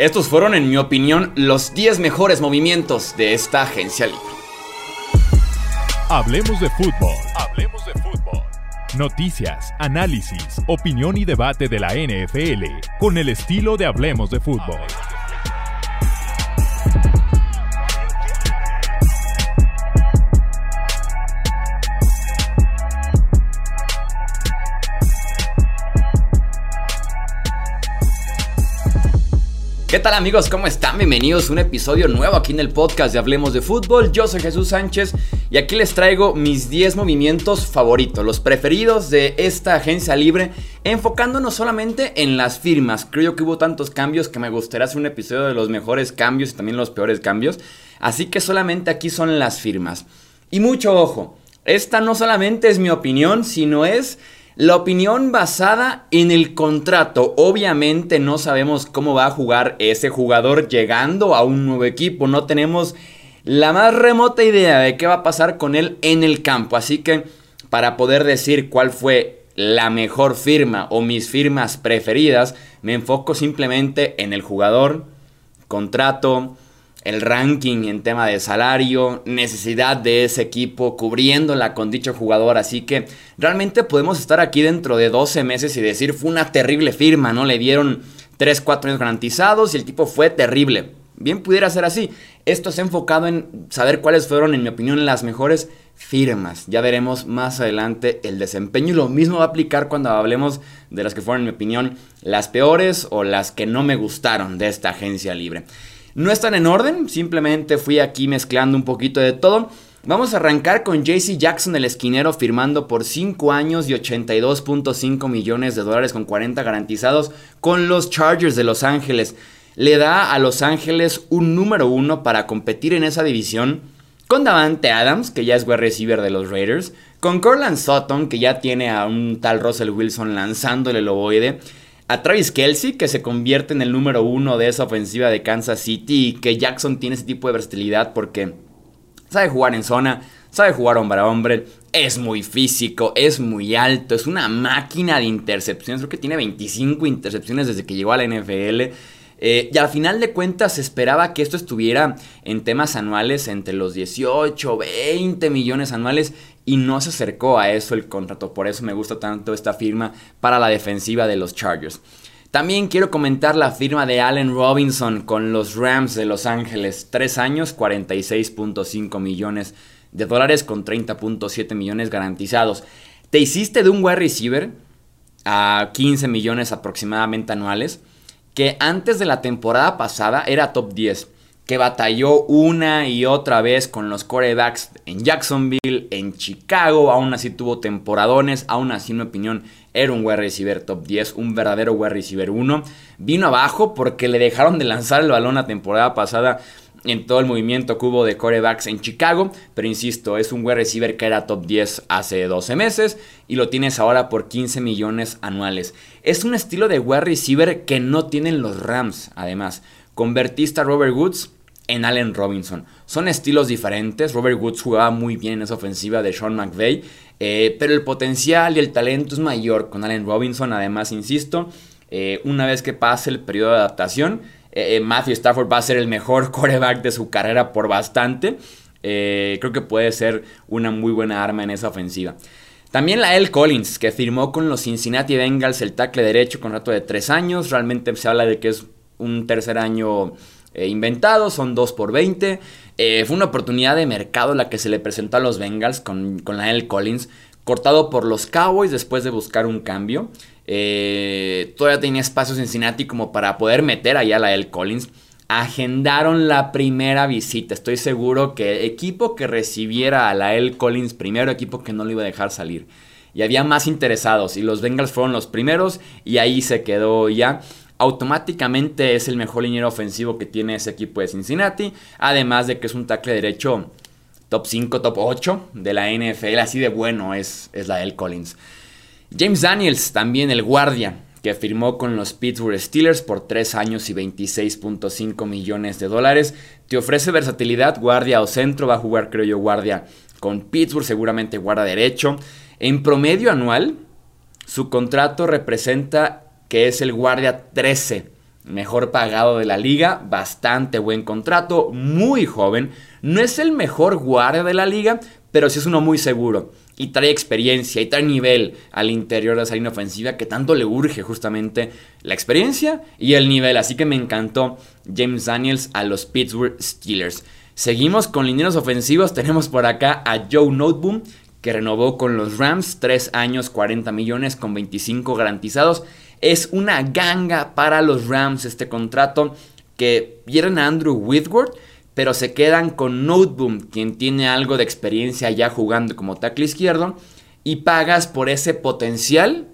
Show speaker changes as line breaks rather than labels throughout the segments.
Estos fueron, en mi opinión, los 10 mejores movimientos de esta agencia libre.
Hablemos de fútbol. Hablemos de fútbol. Noticias, análisis, opinión y debate de la NFL con el estilo de Hablemos de fútbol.
¿Qué tal amigos? ¿Cómo están? Bienvenidos a un episodio nuevo aquí en el podcast de Hablemos de Fútbol. Yo soy Jesús Sánchez y aquí les traigo mis 10 movimientos favoritos, los preferidos de esta agencia libre, enfocándonos solamente en las firmas. Creo que hubo tantos cambios que me gustaría hacer un episodio de los mejores cambios y también los peores cambios. Así que solamente aquí son las firmas. Y mucho ojo, esta no solamente es mi opinión, sino es la opinión basada en el contrato. Obviamente no sabemos cómo va a jugar ese jugador llegando a un nuevo equipo. No tenemos la más remota idea de qué va a pasar con él en el campo. Así que para poder decir cuál fue la mejor firma o mis firmas preferidas, me enfoco simplemente en el jugador, contrato, el ranking en tema de salario, necesidad de ese equipo, cubriéndola con dicho jugador. Así que realmente podemos estar aquí dentro de 12 meses y decir fue una terrible firma, ¿no? Le dieron 3, 4 años garantizados y el tipo fue terrible. Bien pudiera ser así. Esto se ha enfocado en saber cuáles fueron, en mi opinión, las mejores firmas. Ya veremos más adelante el desempeño y lo mismo va a aplicar cuando hablemos de las que fueron, en mi opinión, las peores o las que no me gustaron de esta agencia libre. No están en orden, simplemente fui aquí mezclando un poquito de todo. Vamos a arrancar con JC Jackson, el esquinero, firmando por 5 años y 82.5 millones de dólares con 40 garantizados con los Chargers de Los Ángeles. Le da a Los Ángeles un número uno para competir en esa división con Davante Adams, que ya es wide receiver de los Raiders, con Corland Sutton, que ya tiene a un tal Russell Wilson lanzándole el ovoide, a Travis Kelsey, que se convierte en el número uno de esa ofensiva de Kansas City y que Jackson tiene ese tipo de versatilidad porque sabe jugar en zona, sabe jugar hombre a hombre, es muy físico, es muy alto, es una máquina de intercepciones, creo que tiene 25 intercepciones desde que llegó a la NFL. Eh, y al final de cuentas se esperaba que esto estuviera en temas anuales entre los 18, 20 millones anuales y no se acercó a eso el contrato. Por eso me gusta tanto esta firma para la defensiva de los Chargers. También quiero comentar la firma de Allen Robinson con los Rams de Los Ángeles. Tres años, 46.5 millones de dólares con 30.7 millones garantizados. Te hiciste de un wide receiver a 15 millones aproximadamente anuales, que antes de la temporada pasada era top 10 que batalló una y otra vez con los corebacks en Jacksonville, en Chicago, aún así tuvo temporadones, aún así en mi opinión era un wide receiver top 10, un verdadero wide receiver 1. Vino abajo porque le dejaron de lanzar el balón la temporada pasada en todo el movimiento que hubo de corebacks en Chicago, pero insisto, es un wide receiver que era top 10 hace 12 meses y lo tienes ahora por 15 millones anuales. Es un estilo de wide receiver que no tienen los Rams, además. Convertiste a Robert Woods en Allen Robinson. Son estilos diferentes. Robert Woods jugaba muy bien en esa ofensiva de Sean McVay. Eh, pero el potencial y el talento es mayor con Allen Robinson. Además, insisto, eh, una vez que pase el periodo de adaptación, eh, Matthew Stafford va a ser el mejor coreback de su carrera por bastante. creo que puede ser una muy buena arma en esa ofensiva. También la L. Collins, que firmó con los Cincinnati Bengals el tackle derecho con rato de 3 años. Realmente se habla de que es un tercer año eh, inventado, son 2 por 20. Eh, fue una oportunidad de mercado la que se le presentó a los Bengals con, con la L. Collins, cortado por los Cowboys después de buscar un cambio. Eh, todavía tenía espacio Cincinnati como para poder meter allá a la L. Collins. Agendaron la primera visita. Estoy seguro que equipo que recibiera a la L. Collins primero, equipo que no lo iba a dejar salir. Y había más interesados. Y los Bengals fueron los primeros. Y ahí se quedó ya automáticamente es el mejor liniero ofensivo que tiene ese equipo de Cincinnati. Además de que es un tackle derecho top 5, top 8 de la NFL. Así de bueno es, es la del Collins. James Daniels, también el guardia, que firmó con los Pittsburgh Steelers por 3 años y 26.5 millones de dólares. Te ofrece versatilidad, guardia o centro. Va a jugar, creo yo, guardia con Pittsburgh, seguramente guarda derecho. En promedio anual, su contrato representa que es el guardia 13 mejor pagado de la liga, bastante buen contrato, muy joven. No es el mejor guardia de la liga, pero sí es uno muy seguro. Y trae experiencia y trae nivel al interior de esa línea ofensiva que tanto le urge justamente la experiencia y el nivel. Así que me encantó James Daniels a los Pittsburgh Steelers. Seguimos con lineros ofensivos. Tenemos por acá a Joe Noteboom, que renovó con los Rams 3 años 40 millones con 25 garantizados. Es una ganga para los Rams este contrato que pierden a Andrew Whitworth, pero se quedan con Noteboom, quien tiene algo de experiencia ya jugando como tackle izquierdo, y pagas por ese potencial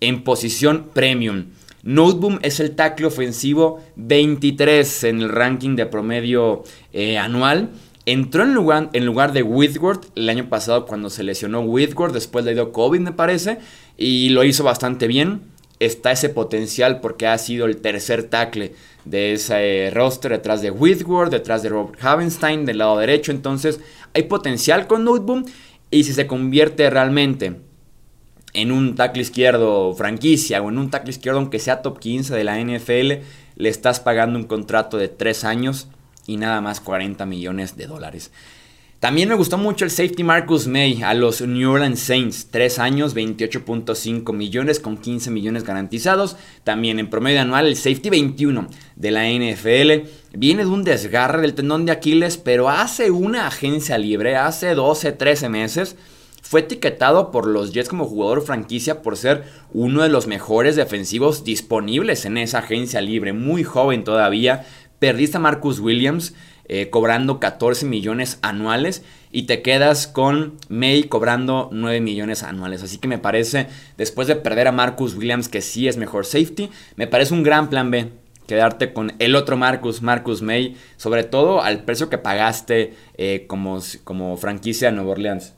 en posición premium. Noteboom es el tackle ofensivo 23 en el ranking de promedio eh, anual. Entró en lugar, en lugar de Whitworth el año pasado cuando se lesionó Whitworth, después le dio COVID me parece, y lo hizo bastante bien. Está ese potencial porque ha sido el tercer tackle de ese roster detrás de Whitworth, detrás de Robert Havenstein del lado derecho. Entonces hay potencial con Noteboom y si se convierte realmente en un tackle izquierdo franquicia o en un tackle izquierdo aunque sea top 15 de la NFL, le estás pagando un contrato de 3 años y nada más 40 millones de dólares. También me gustó mucho el safety Marcus May a los New Orleans Saints. 3 años, 28.5 millones con 15 millones garantizados. También en promedio anual el safety 21 de la NFL. Viene de un desgarre del tendón de Aquiles, pero hace una agencia libre, hace 12, 13 meses. Fue etiquetado por los Jets como jugador franquicia por ser uno de los mejores defensivos disponibles en esa agencia libre. Muy joven todavía, Perdiste a Marcus Williams eh, cobrando 14 millones anuales y te quedas con May cobrando 9 millones anuales. Así que me parece, después de perder a Marcus Williams, que sí es mejor safety, me parece un gran plan B quedarte con el otro Marcus, Marcus May, sobre todo al precio que pagaste eh, como, como franquicia de Nueva Orleans.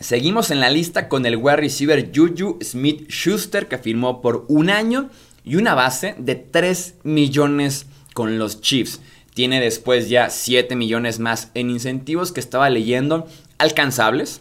Seguimos en la lista con el wide receiver Juju Smith Schuster que firmó por un año y una base de 3 millones con los Chiefs. Tiene después ya 7 millones más en incentivos que estaba leyendo alcanzables.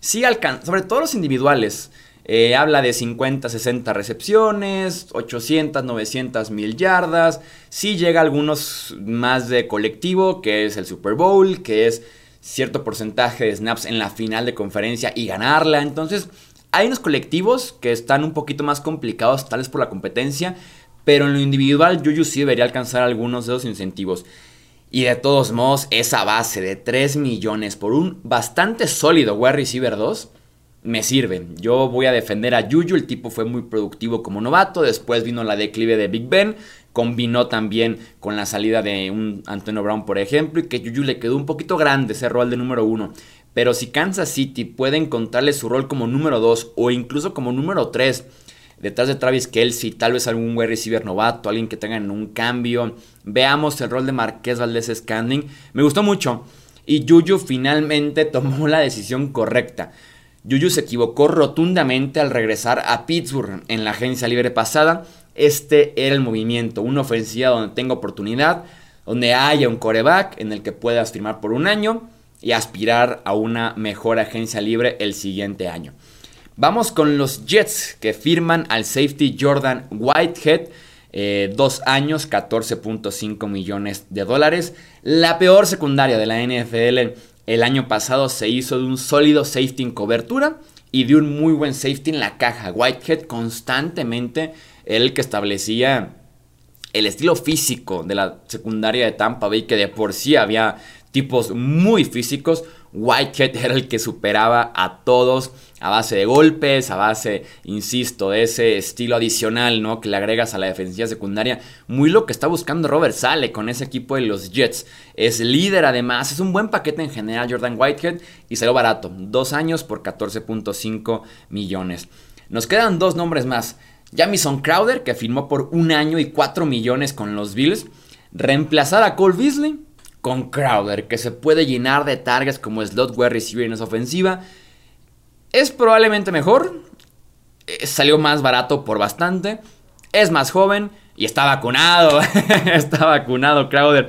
Sí, sobre todo los individuales. Eh, habla de 50, 60 recepciones, 800, 900 mil yardas. Sí llega algunos más de colectivo, que es el Super Bowl, que es cierto porcentaje de snaps en la final de conferencia y ganarla. Entonces, hay unos colectivos que están un poquito más complicados, tales por la competencia, pero en lo individual Juju sí debería alcanzar algunos de los incentivos. Y de todos modos, esa base de 3 millones por un bastante sólido wide receiver 2 me sirve. Yo voy a defender a Juju, el tipo fue muy productivo como novato, después vino la declive de Big Ben, combinó también con la salida de un Antonio Brown, por ejemplo, y que Juju le quedó un poquito grande ese rol de número uno. Pero si Kansas City puede encontrarle su rol como número 2 o incluso como número 3 detrás de Travis Kelsey, tal vez algún wide receiver novato, alguien que tenga un cambio. Veamos el rol de Marqués Valdés Scanning. Me gustó mucho. Y Juju finalmente tomó la decisión correcta. Juju se equivocó rotundamente al regresar a Pittsburgh en la agencia libre pasada. Este era el movimiento, una ofensiva donde tenga oportunidad, donde haya un coreback en el que puedas firmar por un año y aspirar a una mejor agencia libre el siguiente año. Vamos con los Jets que firman al safety Jordan Whitehead. Eh, dos años, 14.5 millones de dólares. La peor secundaria de la NFL el año pasado se hizo de un sólido safety en cobertura y de un muy buen safety en la caja. Whitehead constantemente el que establecía el estilo físico de la secundaria de Tampa Bay, que de por sí había tipos muy físicos. Whitehead era el que superaba a todos a base de golpes, a base, insisto, de ese estilo adicional, ¿no? Que le agregas a la defensiva secundaria. Muy lo que está buscando Robert Sale con ese equipo de los Jets. Es líder además, es un buen paquete en general Jordan Whitehead y salió barato. Dos años por 14.5 millones. Nos quedan dos nombres más. Jamison Crowder, que firmó por un año y 4 millones con los Bills. Reemplazar a Cole Beasley con Crowder, que se puede llenar de targets como slot wide receiver en esa ofensiva. Es probablemente mejor. Eh, salió más barato por bastante. Es más joven. Y está vacunado. está vacunado Crowder.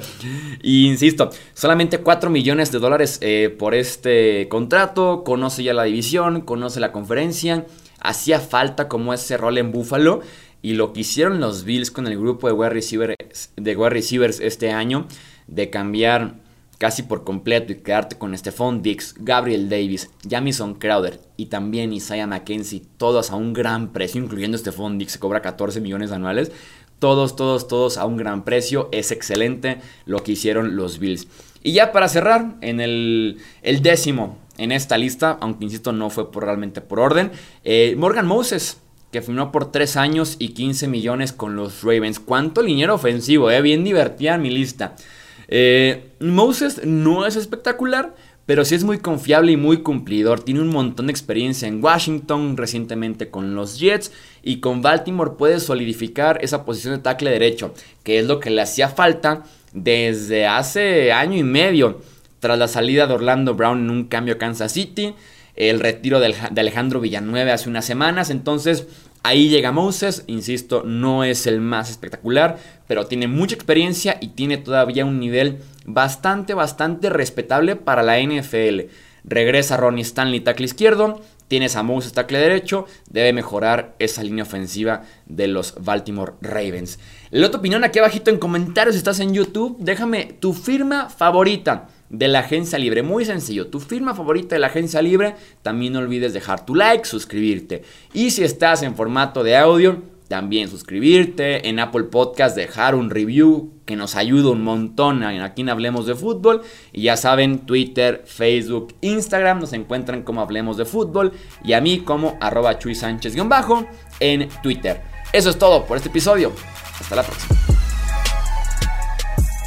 Y insisto, solamente 4 millones de dólares eh, por este contrato. Conoce ya la división. Conoce la conferencia. Hacía falta como ese rol en Buffalo. y lo que hicieron los Bills con el grupo de wide receivers, este año, de cambiar casi por completo y quedarte con Stephon Dix, Gabriel Davis, Jamison Crowder y también Isaiah McKenzie, todos a un gran precio, incluyendo Stephon Dix, que cobra 14 millones anuales. Todos, todos, todos a un gran precio. Es excelente lo que hicieron los Bills. Y ya para cerrar, en el, décimo en esta lista, aunque insisto no fue realmente por orden, eh, Morgan Moses, que firmó por 3 años y 15 millones con los Ravens. ¿Cuánto dinero ofensivo? Eh? Bien divertida mi lista. Eh, Moses no es espectacular, pero sí es muy confiable y muy cumplidor. Tiene un montón de experiencia en Washington, recientemente con los Jets y con Baltimore puede solidificar esa posición de tackle derecho, que es lo que le hacía falta desde hace año y medio, tras la salida de Orlando Brown en un cambio a Kansas City, el retiro de Alejandro Villanueva hace unas semanas, entonces Ahí llega Moses, insisto, no es el más espectacular, pero tiene mucha experiencia y tiene todavía un nivel bastante, bastante respetable para la NFL. Regresa Ronnie Stanley, tackle izquierdo. Tienes a Moses, tackle derecho. Debe mejorar esa línea ofensiva de los Baltimore Ravens. La tu opinión aquí abajito en comentarios si estás en YouTube. Déjame tu firma favorita de la agencia libre. Muy sencillo, tu firma favorita de la agencia libre. También no olvides dejar tu like, suscribirte. Y si estás en formato de audio, también suscribirte. En Apple Podcast, dejar un review que nos ayuda un montón aquí en Hablemos de Fútbol. Y ya saben, Twitter, Facebook, Instagram nos encuentran como Hablemos de Fútbol. Y a mí como arroba Chuy Sánchez-bajo en Twitter. Eso es todo por este episodio. Hasta la próxima.